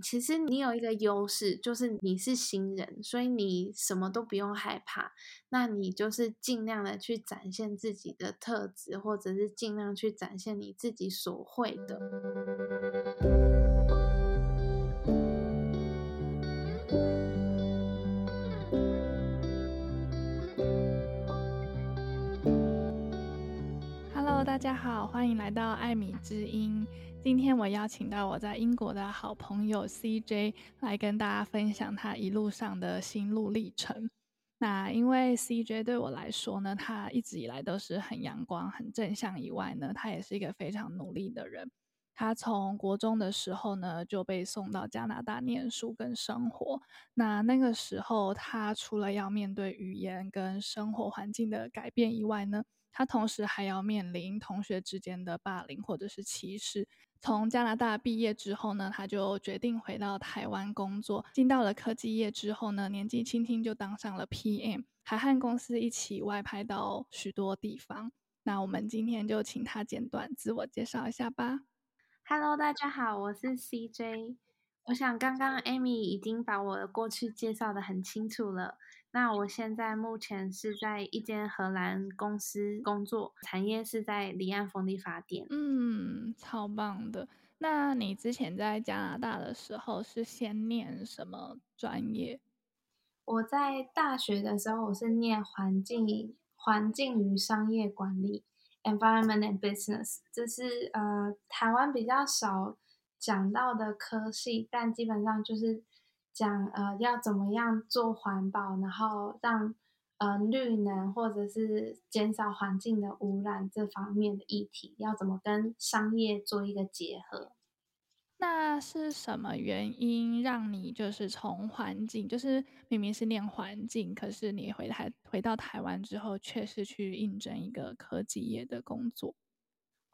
其实你有一个优势，就是你是新人，所以你什么都不用害怕。那你就是尽量的去展现自己的特质，或者是尽量去展现你自己所会的。大家好，欢迎来到艾米之音。今天我邀请到我在英国的好朋友 CJ 来跟大家分享他一路上的心路历程。那因为 CJ 对我来说呢，他一直以来都是很阳光、很正向以外呢，他也是一个非常努力的人。他从国中的时候呢就被送到加拿大念书跟生活。那那个时候，他除了要面对语言跟生活环境的改变以外呢，他同时还要面临同学之间的霸凌或者是歧视。从加拿大毕业之后呢，他就决定回到台湾工作。进到了科技业之后呢，年纪轻轻就当上了 PM，还和公司一起外派到许多地方。那我们今天就请他简短自我介绍一下吧。Hello，大家好，我是 CJ。我想刚刚 Amy 已经把我的过去介绍得很清楚了。那我现在目前是在一间荷兰公司工作，产业是在离岸风力发电。嗯，超棒的。那你之前在加拿大的时候是先念什么专业？我在大学的时候我是念环境、环境与商业管理 （Environment and Business），这是呃台湾比较少讲到的科系，但基本上就是。讲呃要怎么样做环保，然后让呃绿能或者是减少环境的污染这方面的议题，要怎么跟商业做一个结合？那是什么原因让你就是从环境，就是明明是念环境，可是你回台回到台湾之后，却是去应征一个科技业的工作？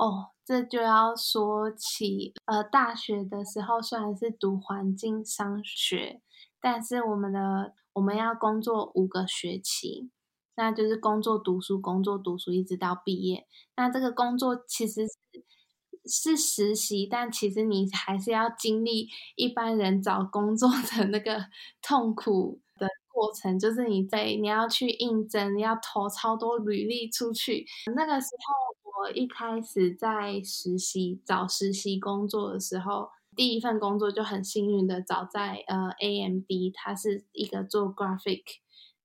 哦，这就要说起，呃，大学的时候虽然是读环境商学，但是我们的我们要工作五个学期，那就是工作读书，工作读书，一直到毕业。那这个工作其实是，是实习，但其实你还是要经历一般人找工作的那个痛苦的过程，就是你在你要去应征，你要投超多履历出去，那个时候。我一开始在实习找实习工作的时候，第一份工作就很幸运的找在呃 AMD，它是一个做 graphic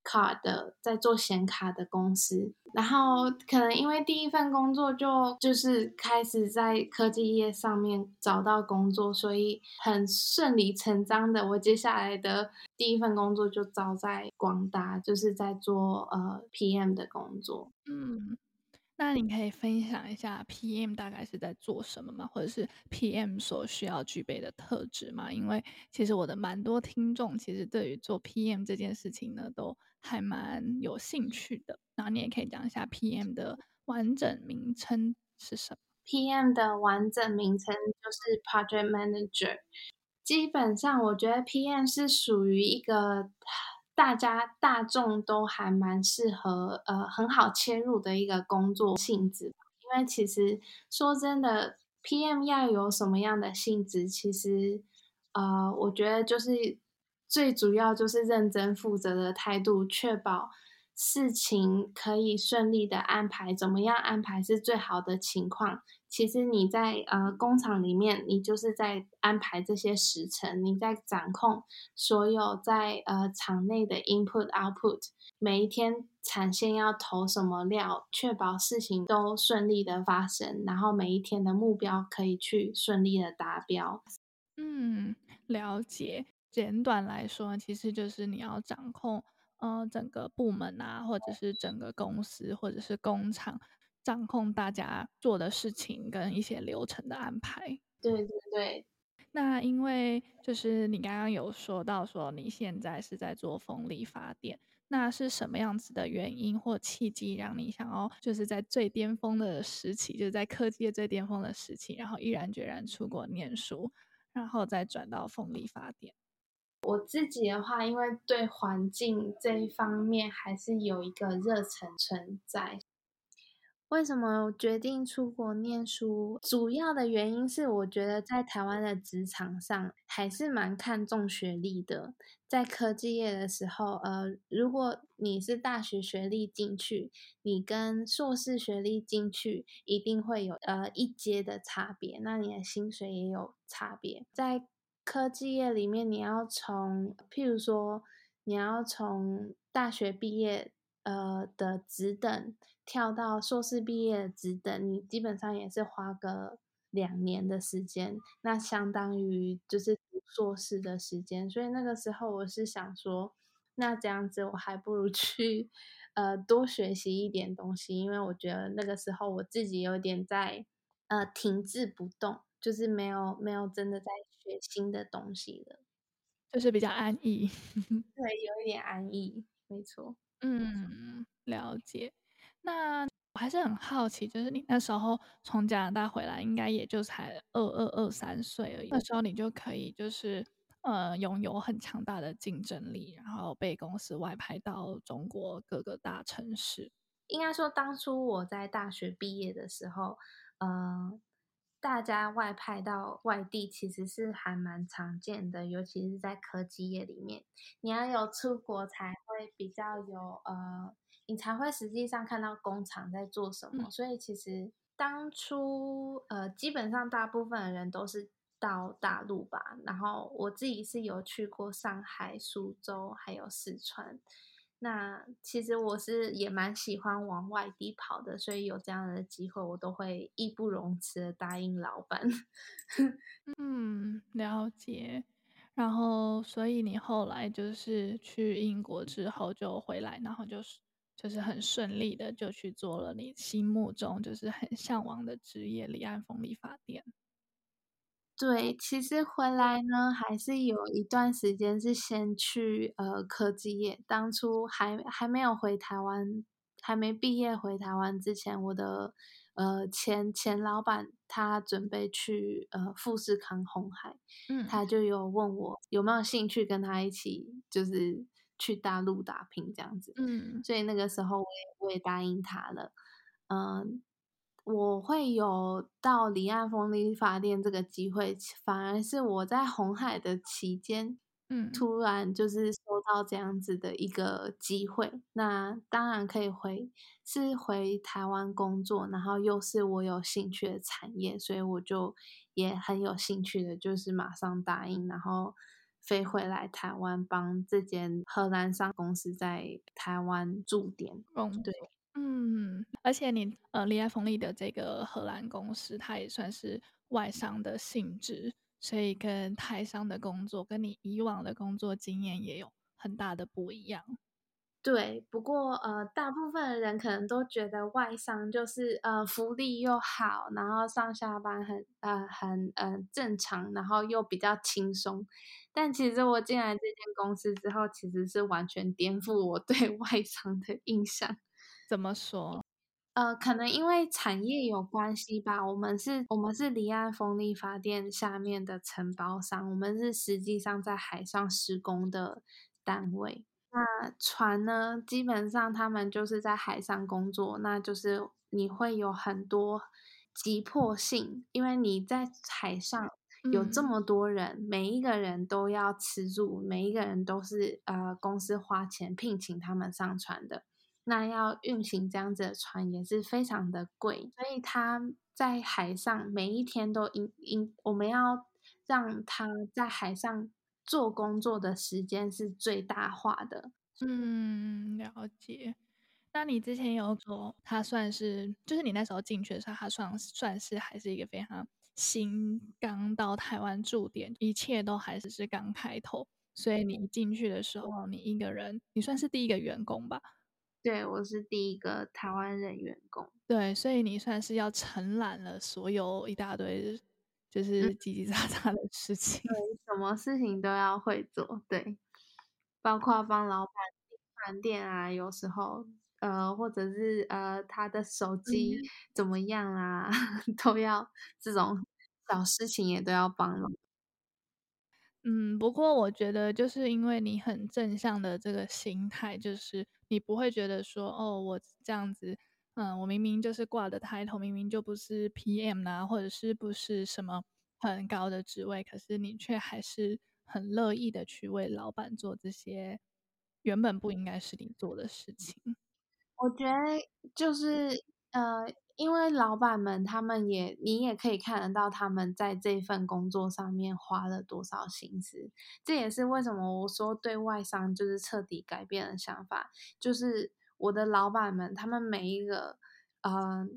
card 的，在做显卡的公司。然后可能因为第一份工作就就是开始在科技业上面找到工作，所以很顺理成章的，我接下来的第一份工作就找在广达，就是在做呃 PM 的工作。嗯。那你可以分享一下 PM 大概是在做什么吗？或者是 PM 所需要具备的特质吗？因为其实我的蛮多听众其实对于做 PM 这件事情呢，都还蛮有兴趣的。然后你也可以讲一下 PM 的完整名称是什么？PM 的完整名称就是 Project Manager。基本上，我觉得 PM 是属于一个。大家大众都还蛮适合，呃，很好切入的一个工作性质。因为其实说真的，PM 要有什么样的性质，其实，呃，我觉得就是最主要就是认真负责的态度，确保事情可以顺利的安排。怎么样安排是最好的情况？其实你在呃工厂里面，你就是在安排这些时程，你在掌控所有在呃厂内的 input output，每一天产线要投什么料，确保事情都顺利的发生，然后每一天的目标可以去顺利的达标。嗯，了解。简短来说，其实就是你要掌控呃整个部门啊，或者是整个公司，或者是工厂。掌控大家做的事情跟一些流程的安排。对对对。那因为就是你刚刚有说到说你现在是在做风力发电，那是什么样子的原因或契机让你想要就是在最巅峰的时期，就是在科技最巅峰的时期，然后毅然决然出国念书，然后再转到风力发电？我自己的话，因为对环境这一方面还是有一个热忱存在。为什么决定出国念书？主要的原因是，我觉得在台湾的职场上还是蛮看重学历的。在科技业的时候，呃，如果你是大学学历进去，你跟硕士学历进去，一定会有呃一阶的差别，那你的薪水也有差别。在科技业里面，你要从，譬如说，你要从大学毕业。呃的职等跳到硕士毕业的职等，你基本上也是花个两年的时间，那相当于就是读硕士的时间。所以那个时候我是想说，那这样子我还不如去呃多学习一点东西，因为我觉得那个时候我自己有点在呃停滞不动，就是没有没有真的在学新的东西了，就是比较安逸。对，有一点安逸，没错。嗯，了解。那我还是很好奇，就是你那时候从加拿大回来，应该也就才二二二三岁而已。那时候你就可以就是呃拥有很强大的竞争力，然后被公司外派到中国各个大城市。应该说，当初我在大学毕业的时候，呃。大家外派到外地其实是还蛮常见的，尤其是在科技业里面，你要有出国才会比较有呃，你才会实际上看到工厂在做什么。嗯。所以其实当初呃，基本上大部分的人都是到大陆吧，然后我自己是有去过上海、苏州还有四川。那其实我是也蛮喜欢往外地跑的，所以有这样的机会，我都会义不容辞的答应老板。嗯，了解。然后，所以你后来就是去英国之后就回来，然后就是就是很顺利的就去做了你心目中就是很向往的职业——离岸风力发电。对，其实回来呢，还是有一段时间是先去呃科技业。当初还还没有回台湾，还没毕业回台湾之前，我的呃前前老板他准备去呃富士康红海，嗯，他就有问我有没有兴趣跟他一起，就是去大陆打拼这样子，嗯，所以那个时候我也我也答应他了，嗯。我会有到离岸风力发电这个机会，反而是我在红海的期间，嗯，突然就是收到这样子的一个机会。那当然可以回，是回台湾工作，然后又是我有兴趣的产业，所以我就也很有兴趣的，就是马上答应，然后飞回来台湾帮这间荷兰商公司在台湾驻点。嗯，对。嗯，而且你呃，离岸风力的这个荷兰公司，它也算是外商的性质，所以跟台商的工作，跟你以往的工作经验也有很大的不一样。对，不过呃，大部分的人可能都觉得外商就是呃，福利又好，然后上下班很呃很呃正常，然后又比较轻松。但其实我进来这间公司之后，其实是完全颠覆我对 外商的印象。怎么说？呃，可能因为产业有关系吧。我们是，我们是离岸风力发电下面的承包商，我们是实际上在海上施工的单位。那船呢，基本上他们就是在海上工作，那就是你会有很多急迫性，因为你在海上有这么多人，嗯、每一个人都要吃住，每一个人都是呃公司花钱聘请他们上船的。那要运行这样子的船也是非常的贵，所以他在海上每一天都应应，我们要让他在海上做工作的时间是最大化的。嗯，了解。那你之前有说他算是，就是你那时候进去的时候，他算算是还是一个非常新，刚到台湾驻点，一切都还是是刚开头。所以你一进去的时候，你一个人，你算是第一个员工吧？对，我是第一个台湾人员工。对，所以你算是要承揽了所有一大堆，就是叽叽喳喳的事情。对，什么事情都要会做。对，包括帮老板订饭店啊，有时候呃，或者是呃，他的手机怎么样啊，嗯、都要这种小事情也都要帮了。嗯，不过我觉得就是因为你很正向的这个心态，就是你不会觉得说哦，我这样子嗯，我明明就是挂的 title，明明就不是 PM 啊，或者是不是什么很高的职位，可是你却还是很乐意的去为老板做这些原本不应该是你做的事情。我觉得就是呃，因为老板们他们也，你也可以看得到他们在这份工作上面花了多少心思。这也是为什么我说对外商就是彻底改变了想法，就是。我的老板们，他们每一个，呃，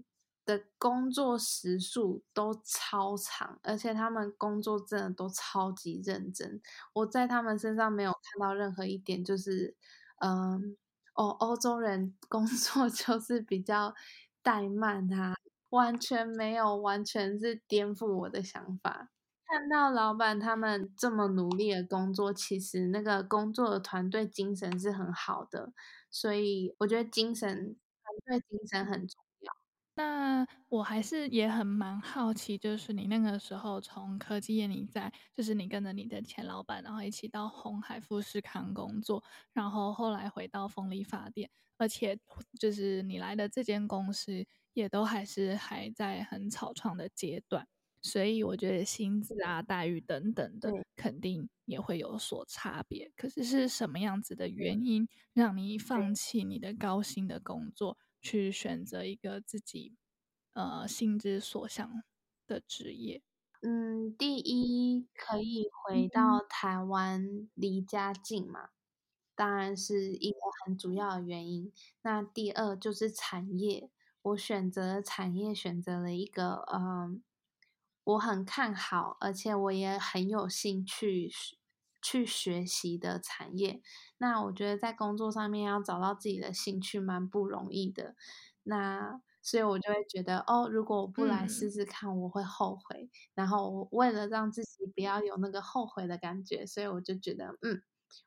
的工作时数都超长，而且他们工作真的都超级认真。我在他们身上没有看到任何一点，就是，嗯、哦，欧洲人工作 就是比较怠慢他，完全没有，完全是颠覆我的想法。看到老板他们这么努力的工作，其实那个工作的团队精神是很好的。所以我觉得精神团队精神很。那我还是也很蛮好奇，就是你那个时候从科技业你在，就是你跟着你的前老板，然后一起到红海富士康工作，然后后来回到风力发电，而且就是你来的这间公司也都还是还在很草创的阶段。所以我觉得薪资啊、待遇等等的，肯定也会有所差别。可是是什么样子的原因，让你放弃你的高薪的工作，去选择一个自己呃心之所向的职业？嗯，第一可以回到台湾，离家近嘛，当然是一个很主要的原因。那第二就是产业，我选择产业，选择了一个嗯。我很看好，而且我也很有兴趣去学习的产业。那我觉得在工作上面要找到自己的兴趣蛮不容易的。那所以我就会觉得，哦，如果我不来试试看，我会后悔。嗯。然后为了让自己不要有那个后悔的感觉，所以我就觉得，嗯，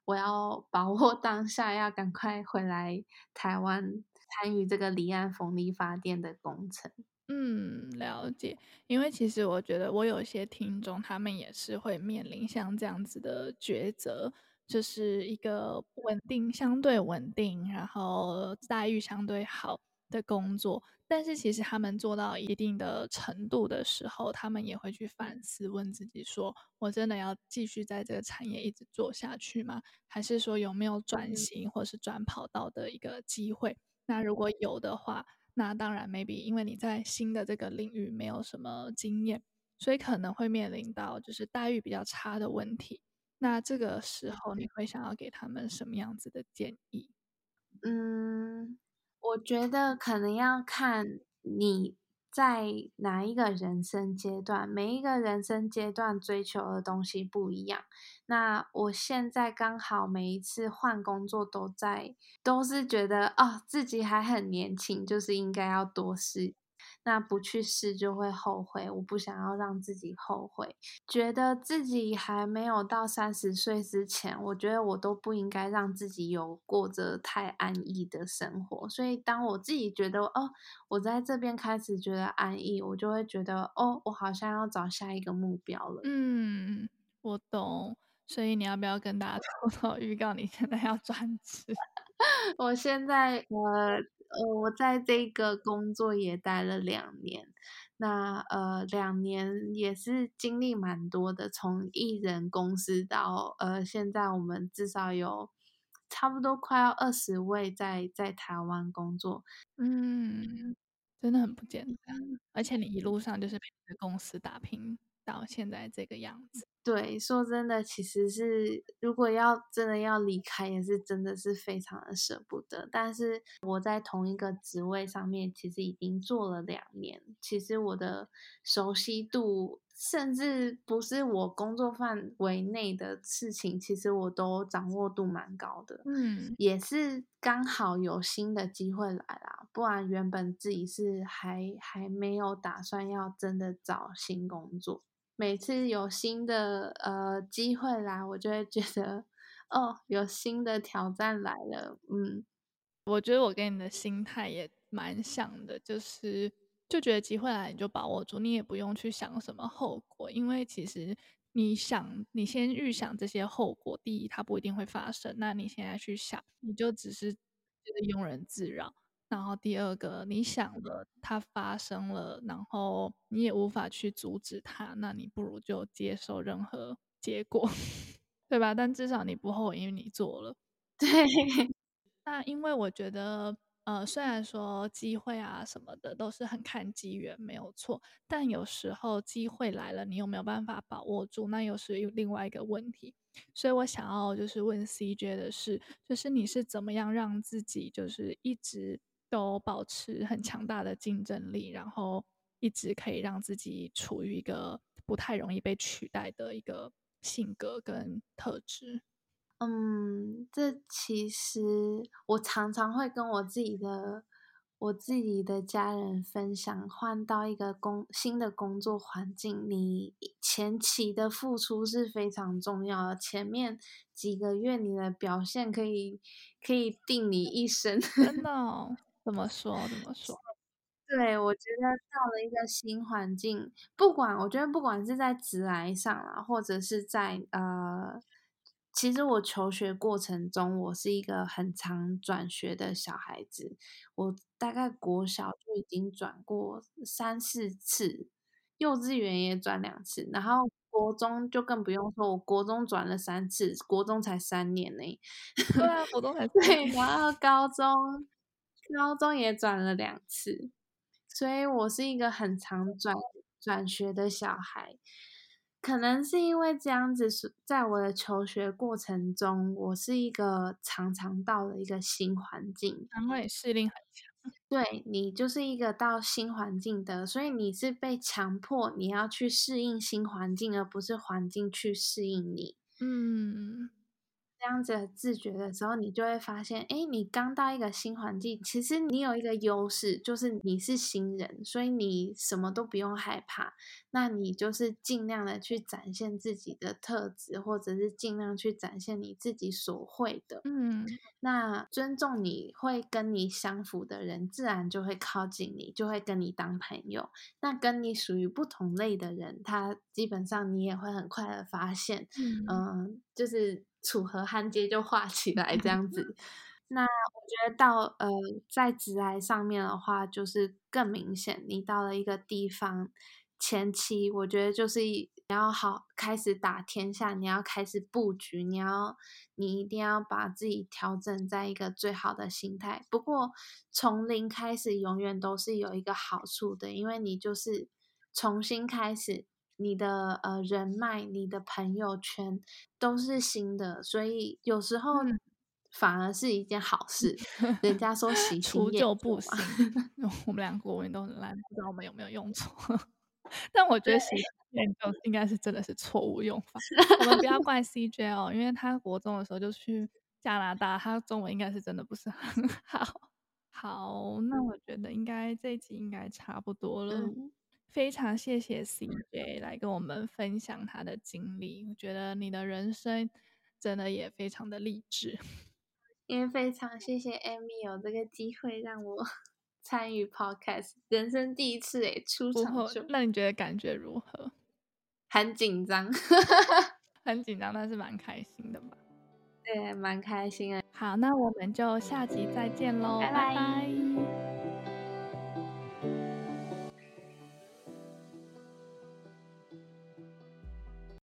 我要把握 当下，要赶快回来台湾参与这个离岸风力发电的工程。嗯，了解。因为其实我觉得我有些听众，他们也是会面临像这样子的抉择，就是一个稳定、相对稳定，然后待遇相对好的工作。但是其实他们做到一定的程度的时候，他们也会去反思，问自己说：我真的要继续在这个产业一直做下去吗？还是说有没有转型或是转跑道的一个机会？那如果有的话，那当然，maybe 因为你在新的这个领域没有什么经验，所以可能会面临到就是待遇比较差的问题。那这个时候你会想要给他们什么样子的建议？嗯，我觉得可能要看你在哪一个人生阶段，每一个人生阶段追求的东西不一样。那我现在刚好每一次换工作都在，都是觉得哦，自己还很年轻，就是应该要多试。那不去试就会后悔，我不想要让自己后悔。觉得自己还没有到三十岁之前，我觉得我都不应该让自己有过着太安逸的生活。所以当我自己觉得哦，我在这边开始觉得安逸，我就会觉得哦，我好像要找下一个目标了。嗯，我懂。所以你要不要跟大家 偷偷预告，你现在要转职？我现在呃呃，我在这个工作也待了两年，那呃两年也是经历蛮多的，从艺人公司到呃现在我们至少有差不多快要二十位在在台湾工作，嗯，真的很不简单，而且你一路上就是陪着公司打拼到现在这个样子。对，说真的，其实是如果要真的要离开，也是真的是非常的舍不得。但是我在同一个职位上面，其实已经做了两年，其实我的熟悉度，甚至不是我工作范围内的事情，其实我都掌握度蛮高的。嗯，也是刚好有新的机会来啦，不然原本自己是还还没有打算要真的找新工作。每次有新的呃机会来，我就会觉得哦，有新的挑战来了。嗯，我觉得我跟你的心态也蛮像的，就是就觉得机会来你就把握住，你也不用去想什么后果，因为其实你想你先预想这些后果，第一它不一定会发生，那你现在去想，你就只是就是庸人自扰。然后第二个，你想了，它发生了，然后你也无法去阻止它，那你不如就接受任何结果，对吧？但至少你不后悔，因为你做了。对。那因为我觉得。呃，虽然说机会啊什么的都是很看机缘，没有错，但有时候机会来了，你有没有办法把握住？那又是另外一个问题。所以我想要就是问 CJ 的是，就是你是怎么样让自己就是一直都保持很强大的竞争力，然后一直可以让自己处于一个不太容易被取代的一个性格跟特质？嗯，这其实我常常会跟我自己的我自己的家人分享，换到一个工新的工作环境，你前期的付出是非常重要的。前面几个月你的表现可以可以定你一生。真的哦？怎么说？怎么说？对，我觉得到了一个新环境，不管我觉得不管是在职来上啊，或者是在呃。其实我求学过程中，我是一个很常转学的小孩子。我大概国小就已经转过三四次，幼稚园也转两次，然后国中就更不用说，我国中转了三次，国中才三年呢。对啊，国中才。对，然后高中，高中也转了两次，所以我是一个很常转转学的小孩。可能是因为这样子，是在我的求学过程中，我是一个常常到了一个新环境，然后也适应很强。对，你就是一个到新环境的，所以你是被强迫你要去适应新环境，而不是环境去适应你。嗯。这样子的自觉的时候，你就会发现，哎，你刚到一个新环境，其实你有一个优势，就是你是新人，所以你什么都不用害怕。那你就是尽量的去展现自己的特质，或者是尽量去展现你自己所会的。嗯，那尊重你会跟你相符的人，自然就会靠近你，就会跟你当朋友。那跟你属于不同类的人，他基本上你也会很快的发现，嗯、呃，就是。楚河汉界就画起来这样子，那我觉得到呃在直癌上面的话，就是更明显。你到了一个地方，前期我觉得就是你要好开始打天下，你要开始布局，你要你一定要把自己调整在一个最好的心态。不过从零开始永远都是有一个好处的，因为你就是重新开始。你的呃人脉，你的朋友圈都是新的，所以有时候反而是一件好事。嗯、人家 说喜新厌旧不行，我们两个国文都很烂，不知道我们有没有用错。但我觉得喜新厌旧应该是真的是错误用法。我们不要怪 CJ 哦，因为他国中的时候就去加拿大，他中文应该是真的不是很好。好，那我觉得应该这一集应该差不多了。嗯非常谢谢 CJ 来跟我们分享他的经历，我觉得你的人生真的也非常的励志。也非常谢谢 Amy 有这个机会让我 参与 Podcast，人生第一次诶出场就，那你觉得感觉如何？很紧张，很紧张，但是蛮开心的吧？对，蛮开心的。好，那我们就下集再见喽，拜拜。拜拜。